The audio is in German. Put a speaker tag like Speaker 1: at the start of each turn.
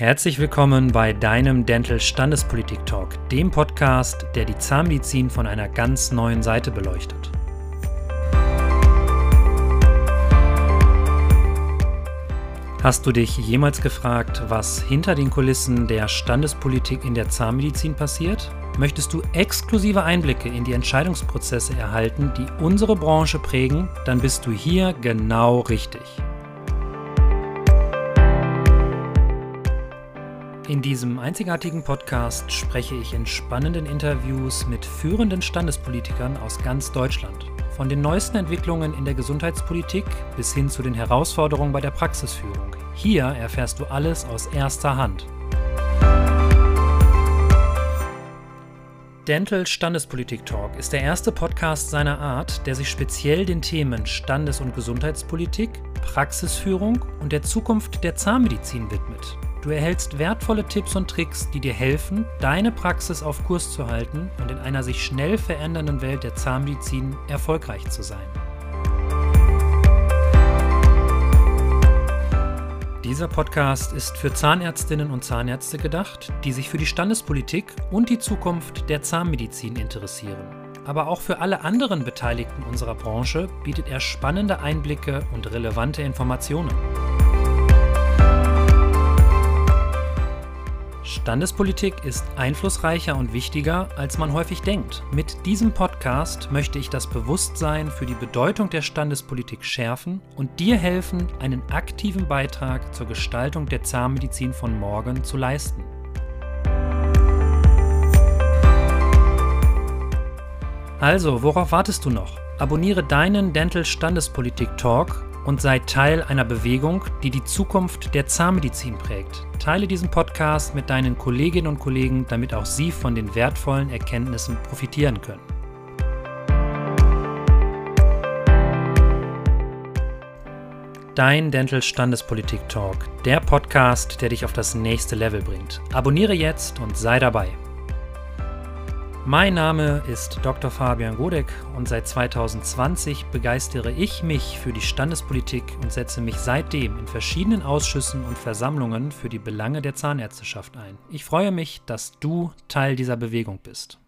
Speaker 1: Herzlich willkommen bei deinem Dental Standespolitik Talk, dem Podcast, der die Zahnmedizin von einer ganz neuen Seite beleuchtet. Hast du dich jemals gefragt, was hinter den Kulissen der Standespolitik in der Zahnmedizin passiert? Möchtest du exklusive Einblicke in die Entscheidungsprozesse erhalten, die unsere Branche prägen, dann bist du hier genau richtig. In diesem einzigartigen Podcast spreche ich in spannenden Interviews mit führenden Standespolitikern aus ganz Deutschland. Von den neuesten Entwicklungen in der Gesundheitspolitik bis hin zu den Herausforderungen bei der Praxisführung. Hier erfährst du alles aus erster Hand. Dental Standespolitik Talk ist der erste Podcast seiner Art, der sich speziell den Themen Standes- und Gesundheitspolitik, Praxisführung und der Zukunft der Zahnmedizin widmet. Du erhältst wertvolle Tipps und Tricks, die dir helfen, deine Praxis auf Kurs zu halten und in einer sich schnell verändernden Welt der Zahnmedizin erfolgreich zu sein. Dieser Podcast ist für Zahnärztinnen und Zahnärzte gedacht, die sich für die Standespolitik und die Zukunft der Zahnmedizin interessieren. Aber auch für alle anderen Beteiligten unserer Branche bietet er spannende Einblicke und relevante Informationen. Standespolitik ist einflussreicher und wichtiger, als man häufig denkt. Mit diesem Podcast möchte ich das Bewusstsein für die Bedeutung der Standespolitik schärfen und dir helfen, einen aktiven Beitrag zur Gestaltung der Zahnmedizin von morgen zu leisten. Also, worauf wartest du noch? Abonniere deinen Dental Standespolitik Talk und sei Teil einer Bewegung, die die Zukunft der Zahnmedizin prägt. Teile diesen Podcast mit deinen Kolleginnen und Kollegen, damit auch sie von den wertvollen Erkenntnissen profitieren können. Dein Dental Standespolitik Talk, der Podcast, der dich auf das nächste Level bringt. Abonniere jetzt und sei dabei. Mein Name ist Dr. Fabian Godek und seit 2020 begeistere ich mich für die Standespolitik und setze mich seitdem in verschiedenen Ausschüssen und Versammlungen für die Belange der Zahnärzteschaft ein. Ich freue mich, dass du Teil dieser Bewegung bist.